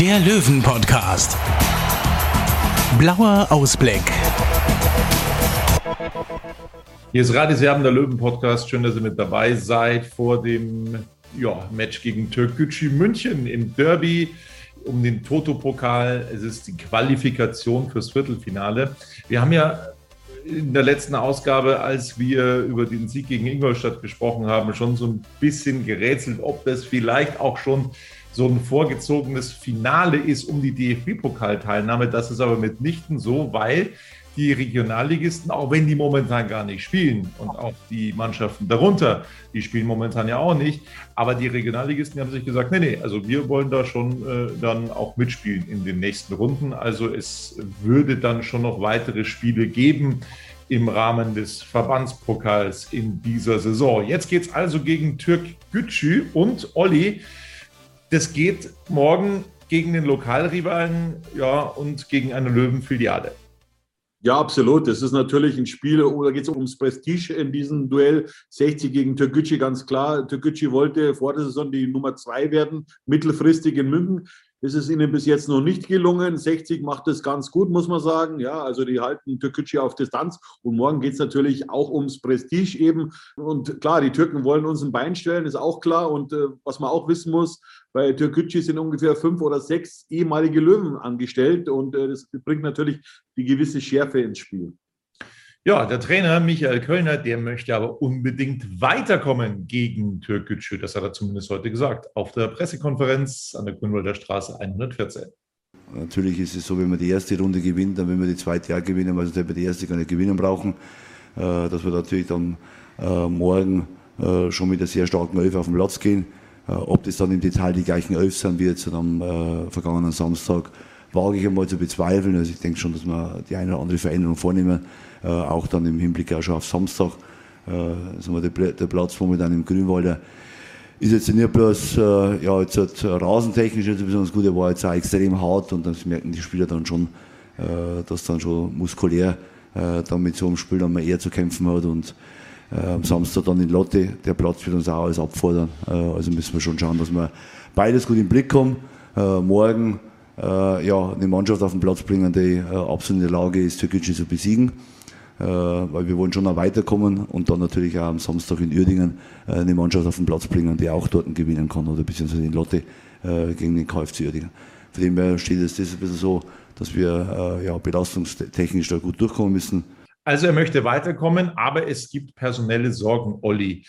der Löwen-Podcast. Blauer Ausblick. Hier ist Radis Werben, der Löwen-Podcast. Schön, dass ihr mit dabei seid vor dem ja, Match gegen Türkgücü München im Derby um den Toto-Pokal. Es ist die Qualifikation fürs Viertelfinale. Wir haben ja in der letzten Ausgabe, als wir über den Sieg gegen Ingolstadt gesprochen haben, schon so ein bisschen gerätselt, ob das vielleicht auch schon so ein vorgezogenes Finale ist um die DFB-Pokalteilnahme. Das ist aber mitnichten so, weil die Regionalligisten, auch wenn die momentan gar nicht spielen und auch die Mannschaften darunter, die spielen momentan ja auch nicht, aber die Regionalligisten die haben sich gesagt, nee, nee, also wir wollen da schon äh, dann auch mitspielen in den nächsten Runden. Also es würde dann schon noch weitere Spiele geben im Rahmen des Verbandspokals in dieser Saison. Jetzt geht es also gegen Türk Gütschü und Olli. Das geht morgen gegen den Lokalrivalen ja, und gegen eine Löwenfiliale. Ja, absolut. Das ist natürlich ein Spiel, da geht es ums Prestige in diesem Duell. 60 gegen Türkgücü, ganz klar. Türkgücü wollte vor der Saison die Nummer zwei werden, mittelfristig in München. Ist ihnen bis jetzt noch nicht gelungen. 60 macht das ganz gut, muss man sagen. Ja, also die halten Türkgücü auf Distanz. Und morgen geht es natürlich auch ums Prestige eben. Und klar, die Türken wollen uns ein Bein stellen, ist auch klar. Und äh, was man auch wissen muss, bei Türkgücü sind ungefähr fünf oder sechs ehemalige Löwen angestellt. Und äh, das bringt natürlich die gewisse Schärfe ins Spiel. Ja, der Trainer Michael Kölner, der möchte aber unbedingt weiterkommen gegen Türkgücü. Das hat er zumindest heute gesagt auf der Pressekonferenz an der Grünwalder Straße 114. Natürlich ist es so, wenn man die erste Runde gewinnt, dann wenn wir die zweite auch gewinnen, also wir die erste gar nicht gewinnen brauchen, äh, dass wir natürlich dann äh, morgen äh, schon mit einer sehr starken Elf auf den Platz gehen. Ob das dann im Detail die gleichen Elf sind wie jetzt am vergangenen Samstag, wage ich einmal zu bezweifeln. Also ich denke schon, dass wir die eine oder andere Veränderung vornehmen, auch dann im Hinblick auch schon auf Samstag. Sagen wir, der Platz momentan im Grünwalder ist jetzt nicht bloß äh, ja, jetzt hat rasentechnisch nicht besonders gut, er war jetzt auch extrem hart und das merken die Spieler dann schon, äh, dass dann schon muskulär äh, dann mit so einem Spiel dann mal eher zu kämpfen hat und äh, am Samstag dann in Lotte, der Platz wird uns auch alles abfordern. Äh, also müssen wir schon schauen, dass wir beides gut im Blick haben. Äh, morgen äh, ja, eine Mannschaft auf den Platz bringen, die äh, absolut in der Lage ist, Türkgücü zu besiegen. Äh, weil wir wollen schon noch weiterkommen und dann natürlich auch am Samstag in Uerdingen äh, eine Mannschaft auf den Platz bringen, die auch dort gewinnen kann oder beziehungsweise in Lotte äh, gegen den KFC Uerdingen. Von dem her steht es das ein bisschen so, dass wir ja, belastungstechnisch da gut durchkommen müssen. Also er möchte weiterkommen, aber es gibt personelle Sorgen, Olli.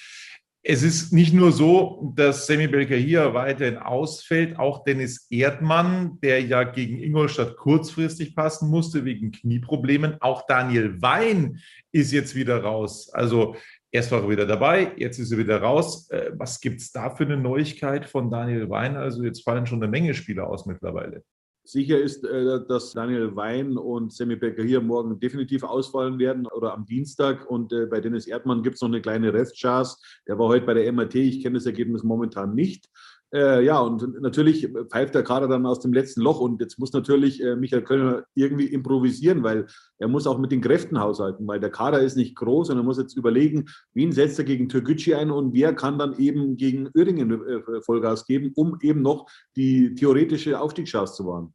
Es ist nicht nur so, dass Semi Belker hier weiterhin ausfällt, auch Dennis Erdmann, der ja gegen Ingolstadt kurzfristig passen musste wegen Knieproblemen. Auch Daniel Wein ist jetzt wieder raus. Also erst war er wieder dabei, jetzt ist er wieder raus. Äh, was gibt es da für eine Neuigkeit von Daniel Wein? Also jetzt fallen schon eine Menge Spieler aus mittlerweile. Sicher ist, äh, dass Daniel Wein und Sammy Becker hier morgen definitiv ausfallen werden oder am Dienstag. Und äh, bei Dennis Erdmann gibt es noch eine kleine Restchance. Der war heute bei der MRT. Ich kenne das Ergebnis momentan nicht. Äh, ja, und natürlich pfeift der Kader dann aus dem letzten Loch und jetzt muss natürlich äh, Michael Kölner irgendwie improvisieren, weil er muss auch mit den Kräften haushalten, weil der Kader ist nicht groß und er muss jetzt überlegen, wen setzt er gegen Türkgücü ein und wer kann dann eben gegen Uerdingen äh, Vollgas geben, um eben noch die theoretische Aufstiegschance zu wahren.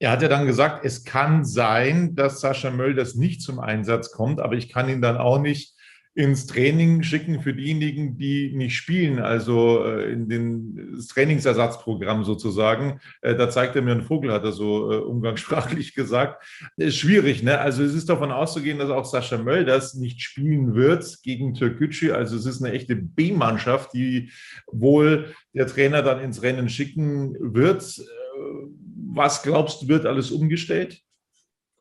Er hat ja dann gesagt, es kann sein, dass Sascha Möll das nicht zum Einsatz kommt, aber ich kann ihn dann auch nicht ins Training schicken für diejenigen, die nicht spielen, also äh, in den, Trainingsersatzprogramm sozusagen. Äh, da zeigt er mir einen Vogel, hat er so äh, umgangssprachlich gesagt. Ist schwierig, ne? Also es ist davon auszugehen, dass auch Sascha Mölders nicht spielen wird gegen Türkgücü. Also es ist eine echte B-Mannschaft, die wohl der Trainer dann ins Rennen schicken wird. Was glaubst du, wird alles umgestellt?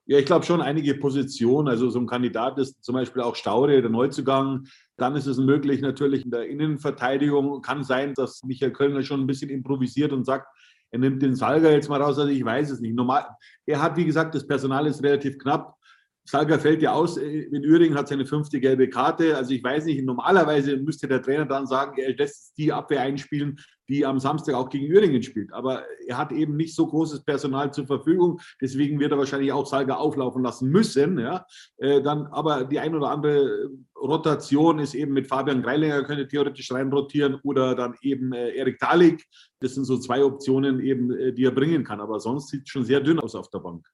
Ja, ich glaube schon einige Positionen. Also so ein Kandidat ist zum Beispiel auch Staude, der Neuzugang. Dann ist es möglich natürlich in der Innenverteidigung. Kann sein, dass Michael Kölner schon ein bisschen improvisiert und sagt, er nimmt den Salga jetzt mal raus. Also ich weiß es nicht. Normal, er hat, wie gesagt, das Personal ist relativ knapp. Salga fällt ja aus. In Üringen hat seine fünfte gelbe Karte. Also ich weiß nicht, normalerweise müsste der Trainer dann sagen, er lässt die Abwehr einspielen, die am Samstag auch gegen Üringen spielt. Aber er hat eben nicht so großes Personal zur Verfügung. Deswegen wird er wahrscheinlich auch Salga auflaufen lassen müssen. Ja. Äh, dann aber die ein oder andere Rotation ist eben mit Fabian Greilinger, könnte theoretisch rein rotieren oder dann eben äh, Erik Dalik. Das sind so zwei Optionen eben, äh, die er bringen kann. Aber sonst sieht es schon sehr dünn aus auf der Bank.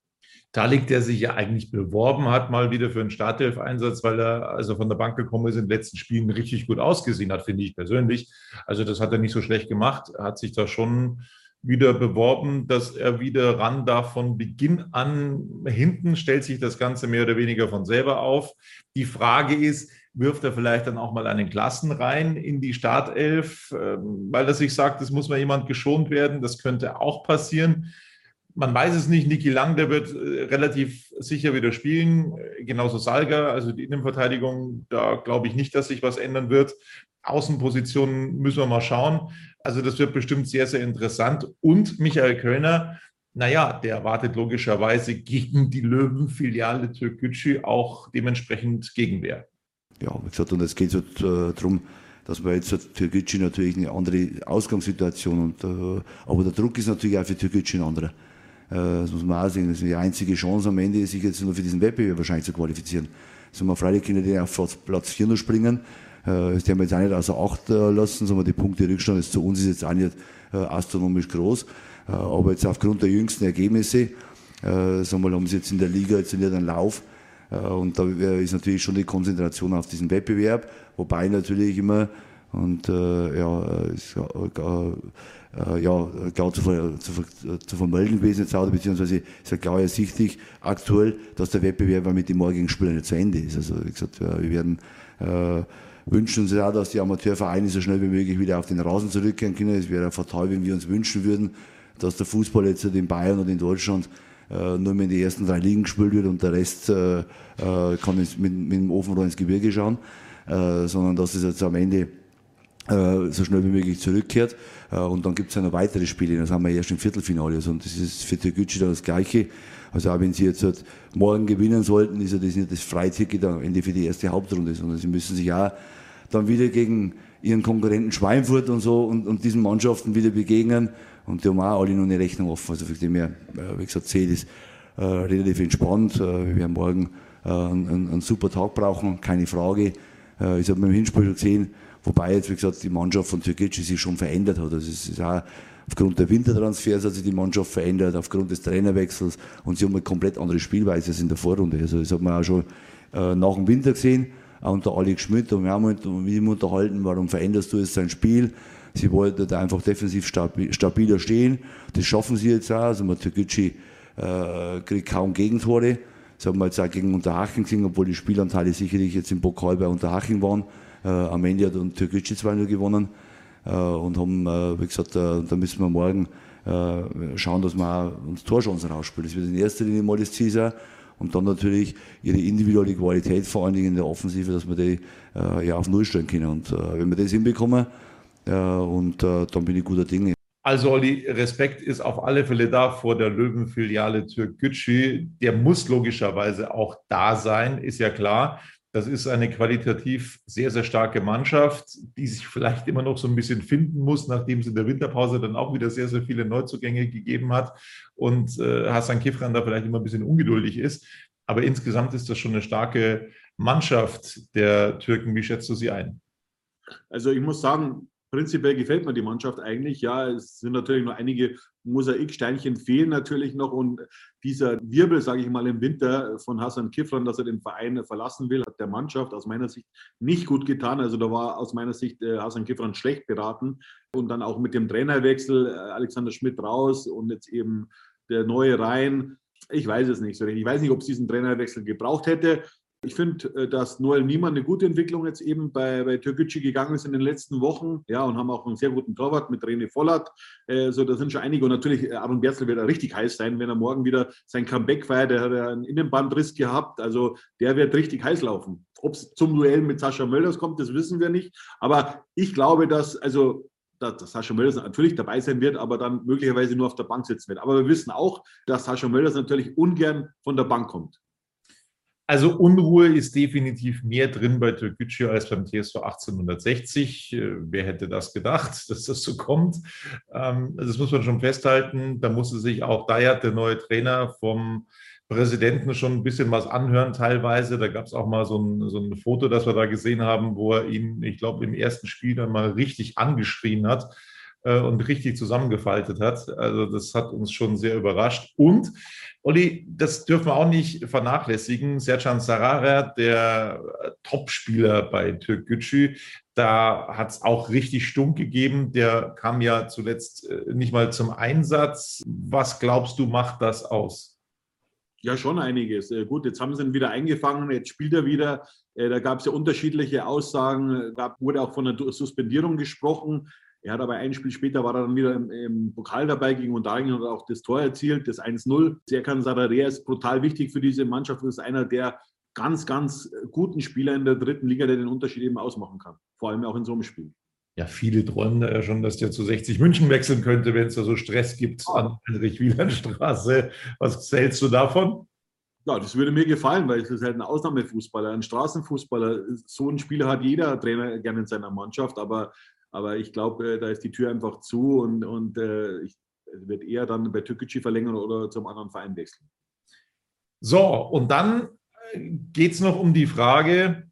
Talik, der sich ja eigentlich beworben hat, mal wieder für einen Startelf-Einsatz, weil er, als er von der Bank gekommen ist, in den letzten Spielen richtig gut ausgesehen hat, finde ich persönlich. Also das hat er nicht so schlecht gemacht. Er hat sich da schon wieder beworben, dass er wieder ran darf von Beginn an. Hinten stellt sich das Ganze mehr oder weniger von selber auf. Die Frage ist, wirft er vielleicht dann auch mal einen Klassen rein in die Startelf, ähm, weil er sich sagt, es muss mal jemand geschont werden. Das könnte auch passieren man weiß es nicht. Niki Lang, der wird äh, relativ sicher wieder spielen. Genauso Salga, also die Innenverteidigung, da glaube ich nicht, dass sich was ändern wird. Außenpositionen müssen wir mal schauen. Also das wird bestimmt sehr, sehr interessant. Und Michael Kölner, naja, der erwartet logischerweise gegen die Löwenfiliale Türkgücü auch dementsprechend Gegenwehr. Ja, wie gesagt, und es geht so äh, darum, dass man jetzt hat Türkgücü natürlich eine andere Ausgangssituation und äh, aber der Druck ist natürlich auch für Türkgücü ein anderer. Äh, das muss man auch sehen. Das ist die einzige Chance am Ende, sich jetzt nur für diesen Wettbewerb wahrscheinlich zu qualifizieren. Also man freilich können die auf Platz 4 noch springen. Äh, das haben wir jetzt auch nicht außer Acht äh, lassen, sondern die Punkte Rückstand ist zu uns ist jetzt auch nicht astronomisch groß. Aber jetzt aufgrund der jüngsten Ergebnisse, sagen wir, haben sie jetzt in der Liga jetzt nicht einen Lauf. Und da ist natürlich schon die Konzentration auf diesen Wettbewerb, wobei natürlich immer, und ja, ist, äh, ja, klar zu, zu, zu vermelden gewesen jetzt auch, beziehungsweise ist ja klar ersichtlich aktuell, dass der Wettbewerb mit den morgigen Spielen nicht zu Ende ist. Also wie gesagt, wir werden äh, wünschen uns auch, dass die Amateurvereine so schnell wie möglich wieder auf den Rasen zurückkehren können. Es wäre fatal, wenn wir uns wünschen würden, dass der Fußball jetzt in Bayern und in Deutschland äh, nur mehr in die ersten drei Ligen gespielt wird und der Rest äh, äh kann mit, mit dem Ofenrohr ins Gebirge schauen, äh, sondern dass es jetzt am Ende äh, so schnell wie möglich zurückkehrt. Äh, und dann gibt es ja noch weitere Spiele. Das haben wir erst im Viertelfinale. Also, und das ist für Türkgücü dann das Gleiche. Also auch wenn sie jetzt halt morgen gewinnen sollten, ist ja das nicht das Freiticket am Ende für die erste Hauptrunde, sondern sie müssen sich auch dann wieder gegen ihren Konkurrenten Schweinfurt und so und, und diesen Mannschaften wieder begegnen. Und die haben auch alle noch eine Rechnung offen. Also für die mehr, äh, wie gesagt, sehe das äh, relativ entspannt. Äh, wir werden morgen äh, einen, einen, super Tag brauchen, keine Frage. Äh, ich habe beim Hinspiel schon gesehen, Wobei jetzt, wie gesagt, die Mannschaft von Türkgücü sich schon verändert hat. Also es ist auch aufgrund der Wintertransfers hat sich die Mannschaft verändert, aufgrund des Trainerwechsels und sie haben eine komplett andere Spielweise als in der Vorrunde. Also das hat man auch schon äh, nach dem Winter gesehen, auch unter Alex Schmidt und wir haben mit ihm unterhalten, warum veränderst du jetzt sein Spiel? Sie wollten da einfach defensiv stabiler stehen. Das schaffen sie jetzt auch. Also Türkgücü äh, kriegt kaum Gegentore. Das haben wir jetzt auch gegen Unterhaching gesehen, obwohl die Spielanteile sicherlich jetzt im Pokal bei Unterhaching waren. Äh, hat und Türkgücü 2-0 gewonnen äh, und haben, äh, wie gesagt, da müssen wir morgen schauen, dass wir uns Torchancen rausspielen. Das wird in erster Linie mal das Ziel sein. Und dann natürlich ihre individuelle Qualität, vor allen Dingen in der Offensive, dass wir die äh, ja, auf Null stellen können. Und äh, wenn wir das hinbekommen, äh, und dann bin ich guter Dinge. Also Olli, Respekt ist auf alle Fälle da vor der Löwenfiliale Türkgücü. Der muss logischerweise auch da sein, ist ja klar. Das ist eine qualitativ sehr, sehr starke Mannschaft, die sich vielleicht immer noch so ein bisschen finden muss, nachdem es in der Winterpause dann auch wieder sehr, sehr viele Neuzugänge gegeben hat und äh, Hassan Kifran da vielleicht immer ein bisschen ungeduldig ist. Aber insgesamt ist das schon eine starke Mannschaft der Türken. Wie schätzt du sie ein? Also ich muss sagen, prinzipiell gefällt mir die Mannschaft eigentlich. Ja, es sind natürlich noch einige Mosaiksteinchen fehlen natürlich noch und dieser Wirbel, sage ich mal, im Winter von Hassan Kifran, dass er den Verein verlassen will, hat der Mannschaft aus meiner Sicht nicht gut getan. Also da war aus meiner Sicht äh, Hassan Kifran schlecht beraten und dann auch mit dem Trainerwechsel äh, Alexander Schmidt raus und jetzt eben der neue rein. Ich weiß es nicht so richtig. Ich weiß nicht, ob es diesen Trainerwechsel gebraucht hätte. Ich finde, äh, dass Noel Niemann eine gute Entwicklung jetzt eben bei, bei Türkgücü gegangen ist in den letzten Wochen. Ja, und haben auch einen sehr guten Torwart mit René Vollert. Äh, so, da sind schon einige. Und natürlich, äh, Aaron Berzel wird richtig heiß sein, wenn er morgen wieder sein Comeback feiert. Der hat ja einen Innenbandriss gehabt. Also, der wird richtig heiß laufen. Ob es zum Duell mit Sascha Mölders kommt, das wissen wir nicht. Aber ich glaube, dass, also, dass Sascha Mölders natürlich dabei sein wird, aber dann möglicherweise nur auf der Bank sitzen wird. Aber wir wissen auch, dass Sascha Mölders natürlich ungern von der Bank kommt. Also Unruhe ist definitiv mehr drin bei Türkgücü als beim TSV 1860. Äh, wer hätte das gedacht, dass das so kommt? Ähm, also das muss man schon festhalten. Da musste sich auch Dayat, der neue Trainer, vom Präsidenten schon ein bisschen was anhören teilweise. Da gab es auch mal so ein, so ein Foto, das wir da gesehen haben, wo er ihn, ich glaube, im ersten Spiel dann mal richtig angeschrien hat und richtig zusammengefaltet hat. Also das hat uns schon sehr überrascht. Und Olli, das dürfen wir auch nicht vernachlässigen. Sercan Sarara, der Topspieler bei Türk Gücü, da hat es auch richtig stunk gegeben. Der kam ja zuletzt äh, nicht mal zum Einsatz. Was glaubst du, macht das aus? Ja, schon einiges. Äh, gut, jetzt haben sie ihn wieder eingefangen, jetzt spielt er wieder. Äh, da gab es ja unterschiedliche Aussagen. Da wurde auch von einer Suspendierung gesprochen. Er hat aber ein Spiel später war er dann wieder im, im Pokal dabei gegen Undaringen und auch das Tor erzielt, das 1-0. Serkan Sararea ist brutal wichtig für diese Mannschaft und ist einer der ganz, ganz guten Spieler in der dritten Liga, der den Unterschied eben ausmachen kann. Vor allem auch in so einem Spiel. Ja, viele träumen da ja schon, dass der zu 60 München wechseln könnte, wenn es da so Stress gibt an Heinrich-Wieland-Straße. Was hältst du davon? Ja, das würde mir gefallen, weil es ist halt ein Ausnahmefußballer, ein Straßenfußballer. So ein Spieler hat jeder Trainer gerne in seiner Mannschaft, aber aber ich glaube, äh, da ist die Tür einfach zu und, und äh, ich wird eher dann bei Türkgücü verlängern oder zum anderen Verein wechseln. So, und dann äh, geht es noch um die Frage,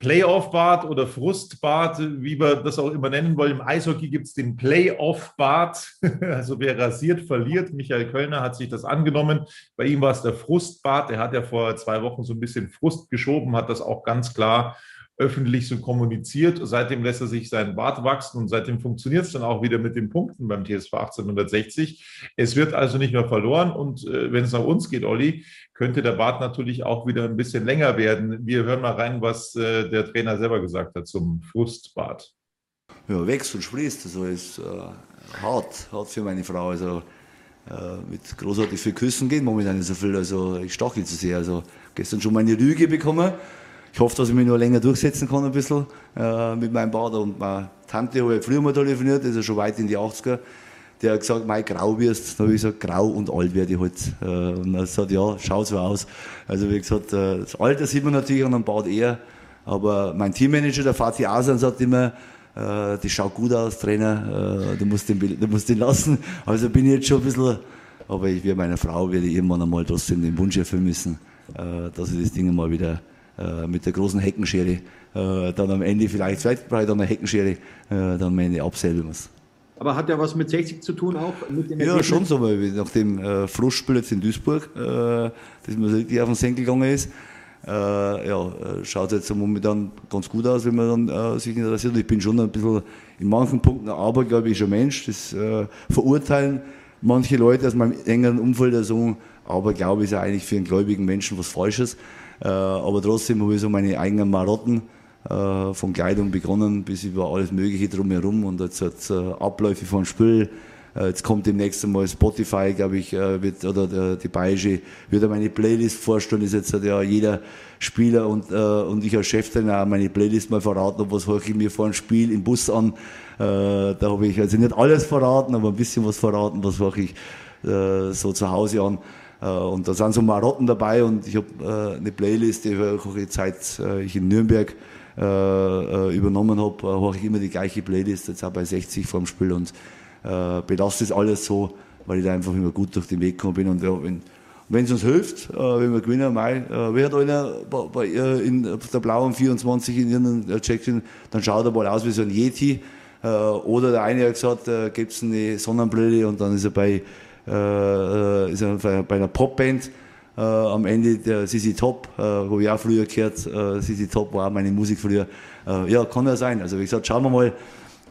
Playoff-Bad oder Frustbad, wie wir das auch immer nennen wollen. Im Eishockey gibt es den Playoff-Bad. Also wer rasiert, verliert. Michael Kölner hat sich das angenommen. Bei ihm war es der Frustbad. Er hat ja vor zwei Wochen so ein bisschen Frust geschoben, hat das auch ganz klar öffentlich so kommuniziert. Seitdem lässt er sich seinen Bart wachsen und seitdem funktioniert es dann auch wieder mit den Punkten beim TSV 1860. Es wird also nicht mehr verloren und äh, wenn es nach uns geht, Olli, könnte der Bart natürlich auch wieder ein bisschen länger werden. Wir hören mal rein, was äh, der Trainer selber gesagt hat zum Frustbart. Ja, wächst und sprießt. Also ist äh, hart, hart für meine Frau. Also äh, mit großartig viel Küssen geht momentan nicht so viel. Also ich stachel zu sehr. Also gestern schon meine Lüge bekommen ich hoffe, dass ich mich noch länger durchsetzen kann, ein bisschen äh, mit meinem Vater. Und meine Tante habe ich früher mal telefoniert, das ist schon weit in die 80er. Der hat gesagt, mein grau wirst. Dann habe ich gesagt, grau und alt werde ich halt. Äh, und er hat gesagt, ja, schaut so aus. Also wie gesagt, äh, das Alter sieht man natürlich an einem Bart eher. Aber mein Teammanager, der Fatih Asan, sagt immer, äh, das schaut gut aus, Trainer, äh, du, musst den, du musst den lassen. Also bin ich jetzt schon ein bisschen, aber ich werde meiner Frau werde ich irgendwann einmal trotzdem den Wunsch erfüllen müssen, dass ich das Ding mal wieder mit der großen Heckenschere äh, dann am Ende vielleicht, ich dann eine Heckenschere, äh, dann am Ende absäbeln muss. Aber hat ja was mit 60 zu tun auch? Mit dem ja, schon so, weil nach dem äh, Frustspiel jetzt in Duisburg, äh, das mir richtig auf den Senkel gegangen ist, äh, ja, schaut jetzt momentan ganz gut aus, wenn man dann äh, sich interessiert. Ich bin schon ein bisschen in manchen Punkten ein abergläubischer Mensch. Das äh, verurteilen manche Leute aus meinem engeren Umfeld so, aber glaube ist ja eigentlich für einen gläubigen Menschen was Falsches. Äh, aber trotzdem habe ich so meine eigenen Marotten äh, von Kleidung begonnen bis über alles Mögliche drumherum und jetzt hat äh, Abläufe von Spiel. Jetzt kommt demnächst einmal Spotify, glaube ich, wird, oder die Bayerische wird meine Playlist vorstellen. Ist jetzt ja jeder Spieler und, und ich als Cheftrainer meine Playlist mal verraten, was höre ich mir vor einem Spiel im Bus an. Da habe ich also nicht alles verraten, aber ein bisschen was verraten, was höre ich so zu Hause an. Äh, und da sind so Marotten dabei und ich habe äh, eine Playlist, die ich seit äh, ich in Nürnberg übernommen habe, höre ich immer die gleiche Playlist, jetzt auch bei 60 vorm Spiel und belasse das alles so, weil ich da einfach immer gut durch den Weg gekommen bin und ja, wenn es uns hilft, äh, wenn wir gewinnen, Mai, äh, wer hat einer bei, bei, in der blauen 24 in ihren Check-in, dann schaut er mal aus wie so ein Yeti. Äh, oder der eine hat gesagt, äh, gibt es eine Sonnenbrille und dann ist er bei, äh, äh ist er bei einer Popband. Äh, am Ende der Sisi Top, äh, wo ich auch früher gehört, äh, Sisi Top war auch meine Musik früher. Äh, ja, kann ja sein. Also wie gesagt, schauen wir mal.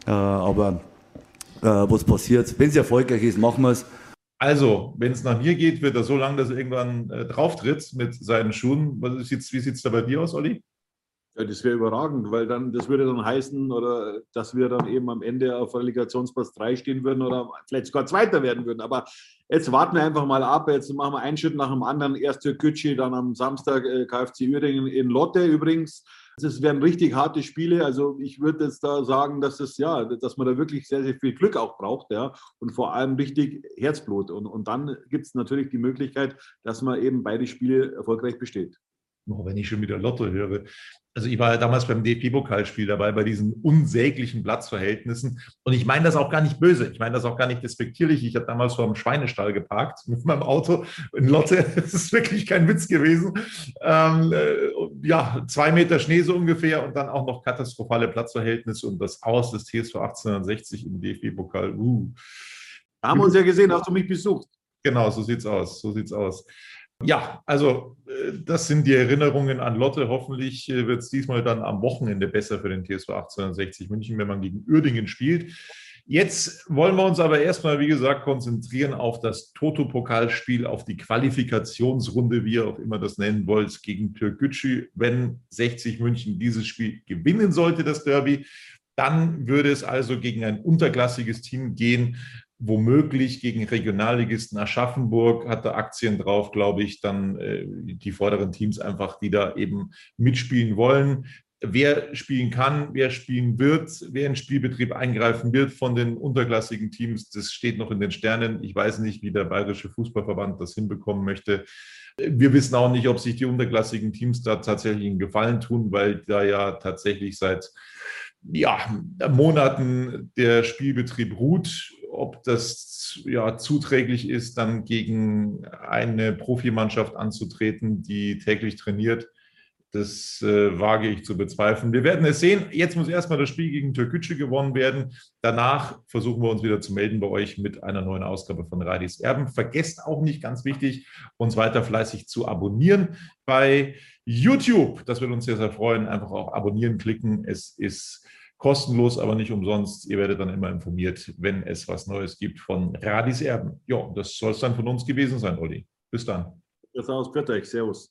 Äh, aber äh, was passiert, wenn es erfolgreich ist, machen wir es. Also, wenn es nach mir geht, wird er so lange, dass er irgendwann äh, drauftritt mit seinen Schuhen. Was ist wie sieht es da bei dir aus, Olli? Ja, das wäre überragend, weil dann, das würde dann heißen, oder dass wir dann eben am Ende auf Relegationsplatz 3 stehen würden oder vielleicht sogar Zweiter werden würden. Aber jetzt warten wir einfach mal ab. Jetzt machen wir einen Schritt nach dem anderen. Erst Türkgücü, dann am Samstag äh, KfC Uerdingen in Lotte übrigens. Das werden richtig harte Spiele. Also ich würde jetzt da sagen, dass es ja, dass man da wirklich sehr, sehr viel Glück auch braucht, ja, und vor allem richtig Herzblut. Und, und dann gibt es natürlich die Möglichkeit, dass man eben beide Spiele erfolgreich besteht. Oh, wenn ich schon wieder Lotto höre also ich war ja damals beim DFB-Pokalspiel dabei, bei diesen unsäglichen Platzverhältnissen. Und ich meine das auch gar nicht böse. Ich meine das auch gar nicht despektierlich. Ich habe damals vor einem Schweinestall geparkt mit meinem Auto in Lotte. Das ist wirklich kein Witz gewesen. Ähm, äh, ja, zwei Meter Schnee so ungefähr und dann auch noch katastrophale Platzverhältnisse und das Aus des TSV 1860 im DFB-Pokal. Uh. Da haben wir uns ja gesehen, hast du mich besucht. Genau, so sieht's aus. So sieht's aus. Ja, also äh, das sind die Erinnerungen an Lotte. Hoffentlich äh, wird es diesmal dann am Wochenende besser für den TSV 1860 München, wenn man gegen Uerdingen spielt. Jetzt wollen wir uns aber erstmal, wie gesagt, konzentrieren auf das Toto-Pokalspiel, auf die Qualifikationsrunde, wie ihr auch immer das nennen wollt, gegen Türkgücü. Wenn 60 München dieses Spiel gewinnen sollte, das Derby, dann würde es also gegen ein unterklassiges Team gehen, womöglich gegen Regionalligisten Aschaffenburg hat er Aktien drauf, glaube ich, dann äh, die vorderen Teams einfach, die da eben mitspielen wollen. Wer spielen kann, wer spielen wird, wer in Spielbetrieb eingreifen wird von den unterklassigen Teams, das steht noch in den Sternen. Ich weiß nicht, wie der Bayerische Fußballverband das hinbekommen möchte. Wir wissen auch nicht, ob sich die unterklassigen Teams da tatsächlich einen Gefallen tun, weil da ja tatsächlich seit ja, Monaten der Spielbetrieb ruht ob das ja zuträglich ist, dann gegen eine Profimannschaft anzutreten, die täglich trainiert. Das äh, wage ich zu bezweifeln. Wir werden es sehen. Jetzt muss erstmal das Spiel gegen Türkgücü gewonnen werden. Danach versuchen wir uns wieder zu melden bei euch mit einer neuen Ausgabe von Radis Erben. Vergesst auch nicht, ganz wichtig, uns weiter fleißig zu abonnieren bei YouTube. Das wird uns sehr, sehr freuen. Einfach auch abonnieren klicken. Es ist kostenlos, aber nicht umsonst. Ihr werdet dann immer informiert, wenn es was Neues gibt von Radis Erben. Ja, das soll es dann von uns gewesen sein, Olli. Bis dann. Das aus. Servus.